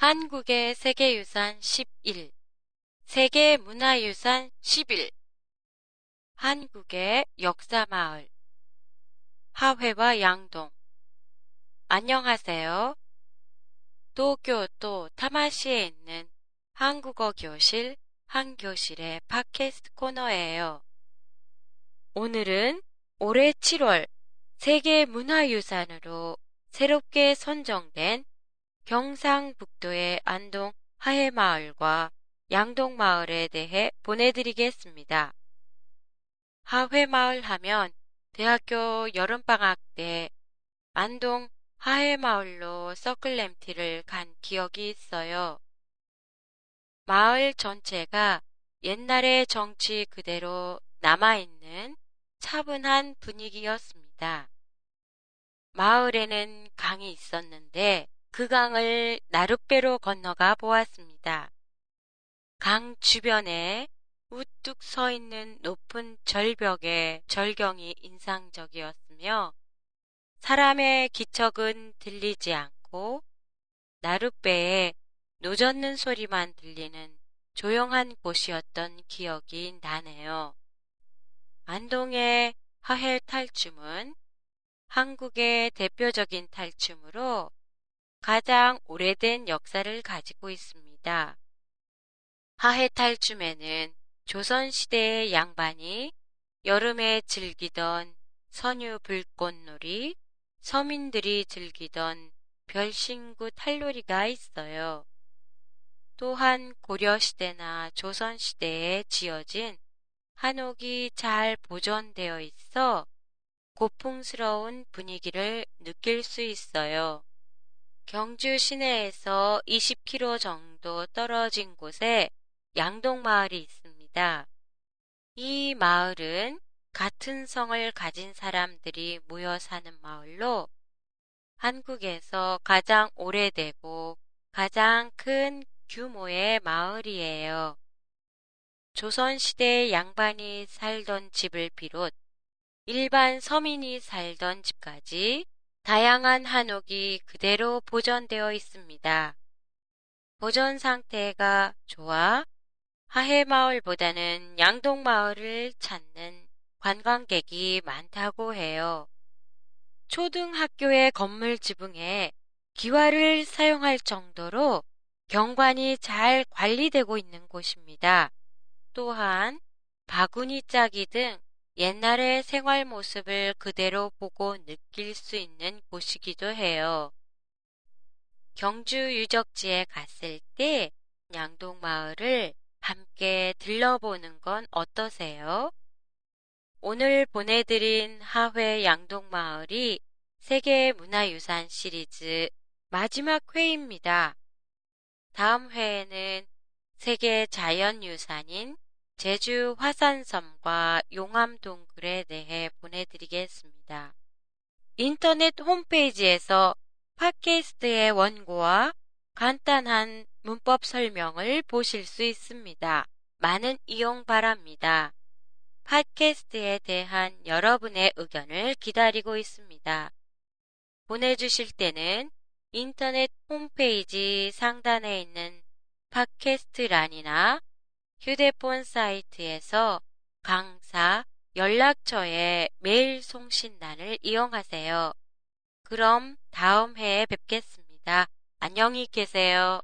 한국의 세계유산 11 세계문화유산 11 한국의 역사마을 하회와 양동 안녕하세요. 도쿄도 타마시에 있는 한국어 교실 한교실의 팟캐스트 코너예요. 오늘은 올해 7월 세계문화유산으로 새롭게 선정된 경상북도의 안동 하회마을과 양동마을에 대해 보내드리겠습니다. 하회마을 하면 대학교 여름방학 때 안동 하회마을로 서클램티를 간 기억이 있어요. 마을 전체가 옛날의 정치 그대로 남아있는 차분한 분위기였습니다. 마을에는 강이 있었는데 그 강을 나룻배로 건너가 보았습니다. 강 주변에 우뚝 서 있는 높은 절벽의 절경이 인상적이었으며 사람의 기척은 들리지 않고 나룻배에 노젓는 소리만 들리는 조용한 곳이었던 기억이 나네요. 안동의 하헬 탈춤은 한국의 대표적인 탈춤으로 가장 오래된 역사를 가지고 있습니다. 하해탈춤에는 조선시대의 양반이 여름에 즐기던 선유 불꽃놀이, 서민들이 즐기던 별신구 탈놀이가 있어요. 또한 고려시대나 조선시대에 지어진 한옥이 잘 보존되어 있어 고풍스러운 분위기를 느낄 수 있어요. 경주 시내에서 20km 정도 떨어진 곳에 양동마을이 있습니다. 이 마을은 같은 성을 가진 사람들이 모여 사는 마을로 한국에서 가장 오래되고 가장 큰 규모의 마을이에요. 조선시대 양반이 살던 집을 비롯 일반 서민이 살던 집까지 다양한 한옥이 그대로 보존되어 있습니다. 보존 상태가 좋아 하해마을보다는 양동마을을 찾는 관광객이 많다고 해요. 초등학교의 건물 지붕에 기와를 사용할 정도로 경관이 잘 관리되고 있는 곳입니다. 또한 바구니 짜기 등 옛날의 생활 모습을 그대로 보고 느낄 수 있는 곳이기도 해요. 경주 유적지에 갔을 때 양동마을을 함께 들러보는 건 어떠세요? 오늘 보내드린 하회 양동마을이 세계문화유산 시리즈 마지막 회입니다. 다음 회에는 세계 자연유산인 제주 화산섬과 용암 동굴에 대해 보내드리겠습니다. 인터넷 홈페이지에서 팟캐스트의 원고와 간단한 문법 설명을 보실 수 있습니다. 많은 이용 바랍니다. 팟캐스트에 대한 여러분의 의견을 기다리고 있습니다. 보내주실 때는 인터넷 홈페이지 상단에 있는 팟캐스트란이나 휴대폰 사이트에서 강사 연락처에 메일 송신란을 이용하세요. 그럼 다음 회에 뵙겠습니다. 안녕히 계세요.